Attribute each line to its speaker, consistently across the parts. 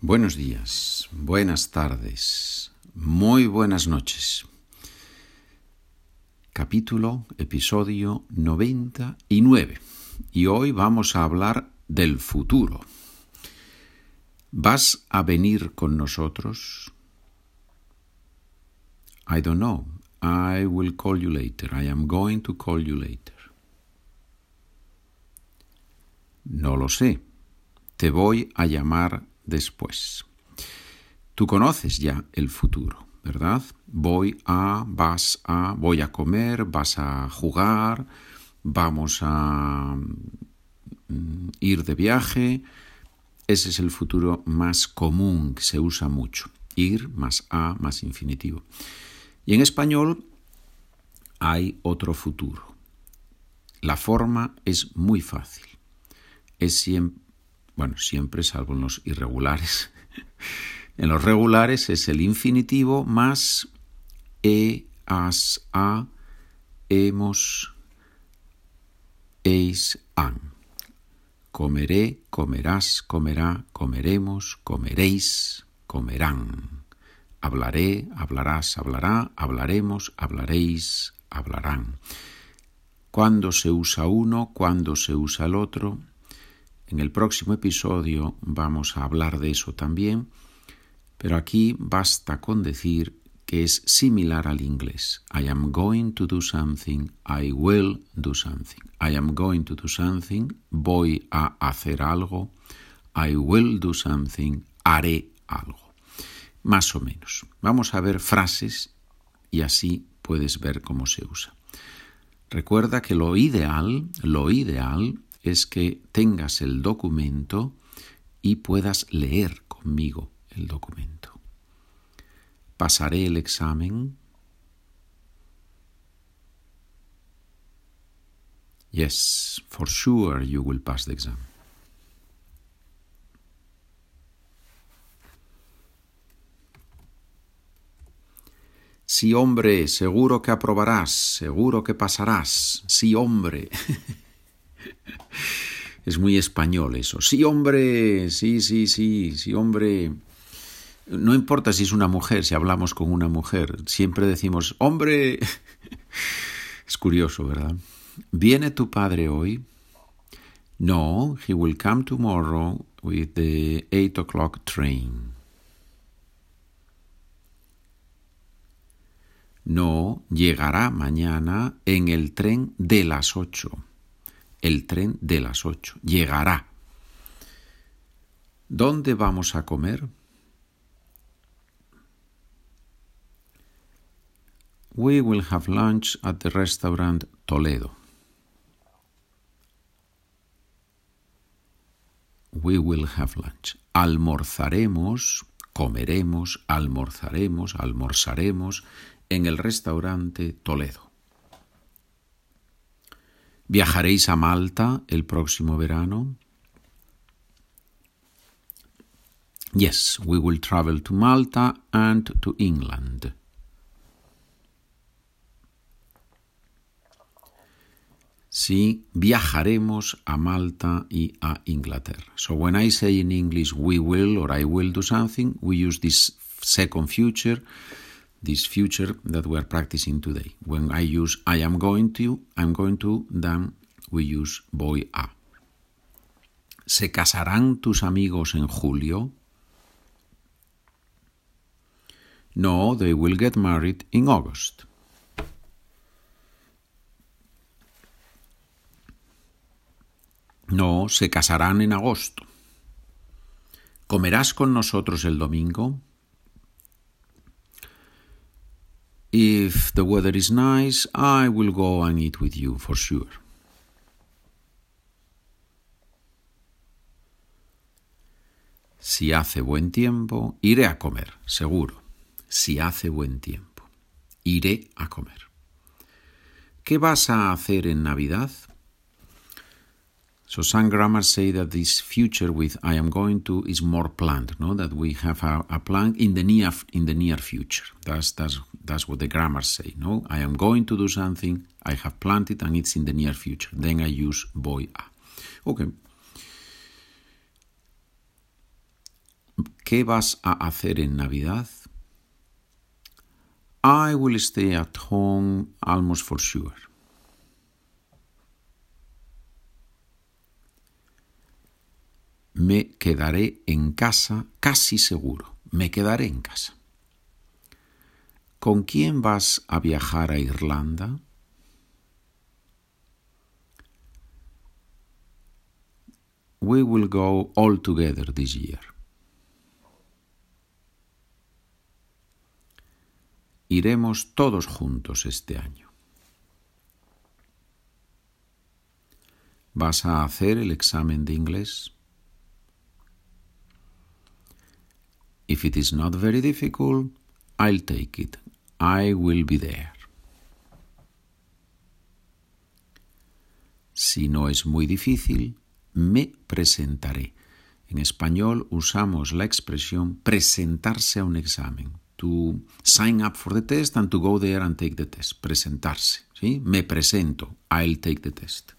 Speaker 1: Buenos días, buenas tardes, muy buenas noches. Capítulo, episodio 99. Y hoy vamos a hablar del futuro. ¿Vas a venir con nosotros? I don't know. I will call you later. I am going to call you later. No lo sé. Te voy a llamar después. Tú conoces ya el futuro, ¿verdad? Voy a, vas a, voy a comer, vas a jugar, vamos a mm, ir de viaje. Ese es el futuro más común que se usa mucho. Ir más a más infinitivo. Y en español hay otro futuro. La forma es muy fácil. Es siempre bueno, siempre salvo en los irregulares. en los regulares es el infinitivo más e, as, a, hemos, eis, an. Comeré, comerás, comerá, comeremos, comeréis, comerán. Hablaré, hablarás, hablará, hablaremos, hablaréis, hablarán. ¿Cuándo se usa uno? ¿Cuándo se usa el otro? En el próximo episodio vamos a hablar de eso también, pero aquí basta con decir que es similar al inglés. I am going to do something, I will do something. I am going to do something, voy a hacer algo, I will do something, haré algo. Más o menos. Vamos a ver frases y así puedes ver cómo se usa. Recuerda que lo ideal, lo ideal es que tengas el documento y puedas leer conmigo el documento. Pasaré el examen. Yes, for sure you will pass the exam. Sí, hombre, seguro que aprobarás, seguro que pasarás. Sí, hombre. Es muy español eso. Sí, hombre, sí, sí, sí, sí, hombre. No importa si es una mujer, si hablamos con una mujer, siempre decimos, hombre. Es curioso, ¿verdad? ¿Viene tu padre hoy? No, he will come tomorrow with the eight o'clock train. No, llegará mañana en el tren de las ocho el tren de las ocho. Llegará. ¿Dónde vamos a comer? We will have lunch at the restaurant Toledo. We will have lunch. Almorzaremos, comeremos, almorzaremos, almorzaremos en el restaurante Toledo. ¿Viajaréis a Malta el próximo verano? Yes, we will travel to Malta and to England. Sí, viajaremos a Malta y a Inglaterra. So when I say in English we will or I will do something, we use this second future this future that we are practicing today. When I use I am going to, I'm going to, then we use voy a. ¿Se casarán tus amigos en julio? No, they will get married in August. No, se casarán en agosto. ¿Comerás con nosotros el domingo? If the weather is nice, I will go and eat with you for sure. Si hace buen tiempo, iré a comer, seguro. Si hace buen tiempo, iré a comer. ¿Qué vas a hacer en Navidad? So some grammars say that this future with I am going to is more planned, no? That we have a, a plan in the near in the near future. That's that's that's what the grammars say, no? I am going to do something, I have planned it, and it's in the near future. Then I use voy a. Okay. ¿Qué vas a hacer en Navidad? I will stay at home almost for sure. Me quedaré en casa casi seguro. Me quedaré en casa. ¿Con quién vas a viajar a Irlanda? We will go all together this year. Iremos todos juntos este año. ¿Vas a hacer el examen de inglés? If it is not very difficult, I'll take it. I will be there. Si no es muy difícil, me presentaré. En español usamos la expresión presentarse a un examen to sign up for the test and to go there and take the test. Presentarse. ¿sí? Me presento. I'll take the test.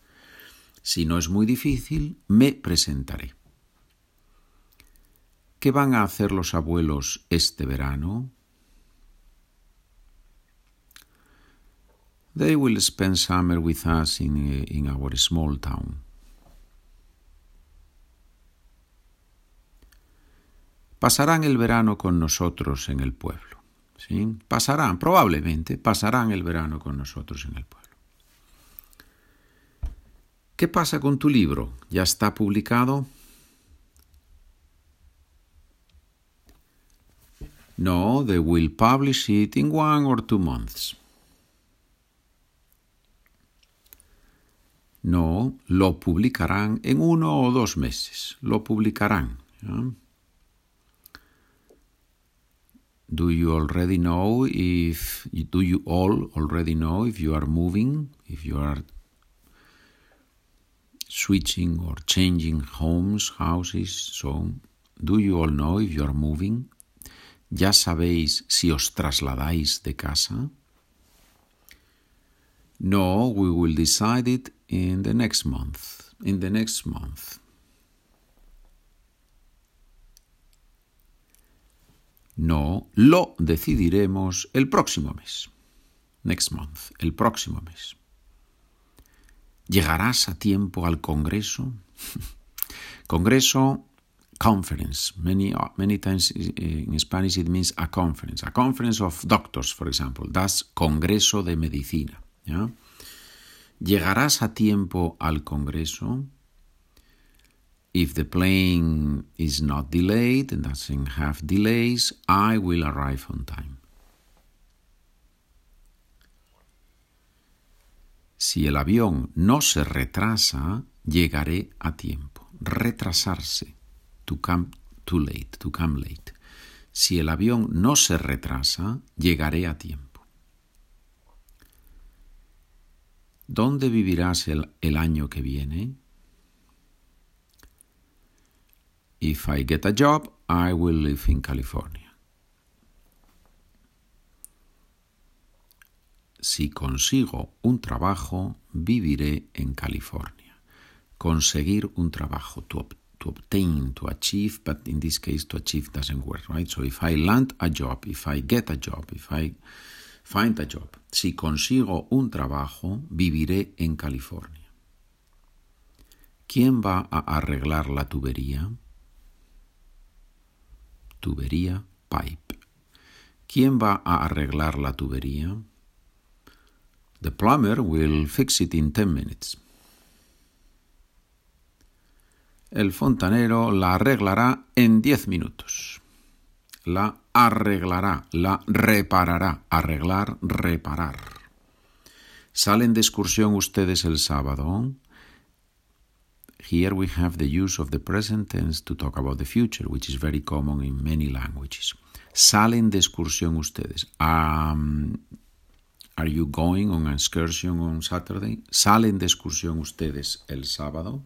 Speaker 1: Si no es muy difícil, me presentaré. ¿Qué van a hacer los abuelos este verano? They will spend summer with us in, in our small town. pasarán el verano con nosotros en el pueblo. ¿sí? Pasarán, probablemente, pasarán el verano con nosotros en el pueblo. ¿Qué pasa con tu libro? ¿Ya está publicado? No, they will publish it in one or two months. No, lo publicarán en uno o dos meses. Lo publicarán. do you already know if do you all already know if you are moving if you are switching or changing homes houses so do you all know if you are moving ya sabéis si os trasladáis de casa no we will decide it in the next month in the next month No, lo decidiremos el próximo mes. Next month, el próximo mes. ¿Llegarás a tiempo al Congreso? Congreso, conference. Many, many times in Spanish it means a conference. A conference of doctors, for example. Das Congreso de Medicina. ¿Llegarás a tiempo al Congreso? If the plane is not delayed and doesn't have delays, I will arrive on time. Si el avión no se retrasa, llegaré a tiempo. Retrasarse. To come too late. To come late. Si el avión no se retrasa, llegaré a tiempo. ¿Dónde vivirás el, año que viene? If I get a job, I will live in California. Si consigo un trabajo, viviré en California. Conseguir un trabajo, to, to obtain, to achieve, but in this case, to achieve doesn't work, right? So if I land a job, if I get a job, if I find a job, si consigo un trabajo, viviré en California. ¿Quién va a arreglar la tubería? tubería, pipe. ¿Quién va a arreglar la tubería? The plumber will fix it in 10 minutes. El fontanero la arreglará en 10 minutos. La arreglará, la reparará, arreglar, reparar. ¿Salen de excursión ustedes el sábado? Here we have the use of the present tense to talk about the future, which is very common in many languages. Salen de excursión ustedes. Um, are you going on excursion on Saturday? Salen de excursión ustedes el sábado.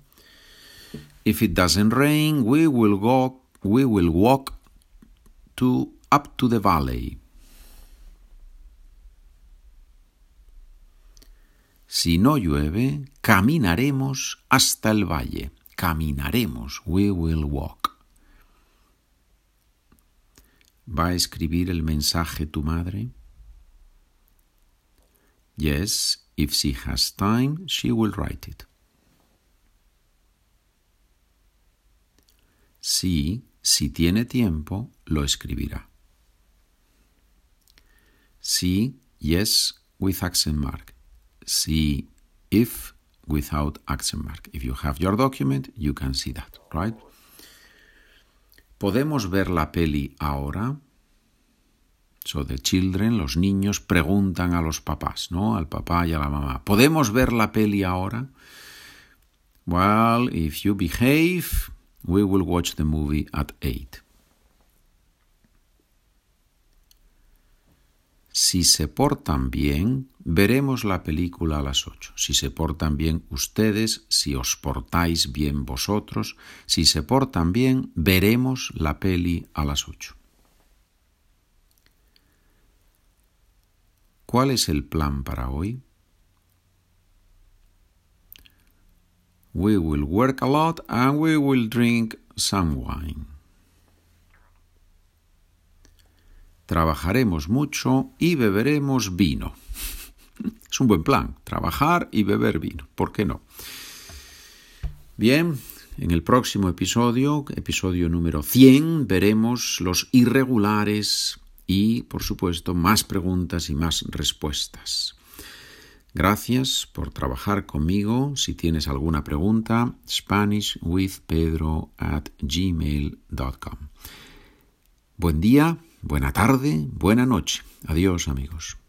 Speaker 1: If it doesn't rain, we will go. We will walk to up to the valley. Si no llueve, caminaremos hasta el valle. Caminaremos. We will walk. ¿Va a escribir el mensaje tu madre? Yes, if she has time, she will write it. Sí, si tiene tiempo, lo escribirá. Sí, yes, with accent mark. Sí, if, without accent mark. If you have your document, you can see that, right? ¿Podemos ver la peli ahora? So the children, los niños, preguntan a los papás, ¿no? Al papá y a la mamá. ¿Podemos ver la peli ahora? Well, if you behave, we will watch the movie at 8. Si se portan bien, veremos la película a las ocho. Si se portan bien ustedes, si os portáis bien vosotros, si se portan bien, veremos la peli a las ocho. ¿Cuál es el plan para hoy? We will work a lot and we will drink some wine. trabajaremos mucho y beberemos vino. Es un buen plan, trabajar y beber vino, ¿por qué no? Bien, en el próximo episodio, episodio número 100, veremos los irregulares y, por supuesto, más preguntas y más respuestas. Gracias por trabajar conmigo. Si tienes alguna pregunta, SpanishWithPedro at gmail.com. Buen día Buena tarde, buena noche. Adiós amigos.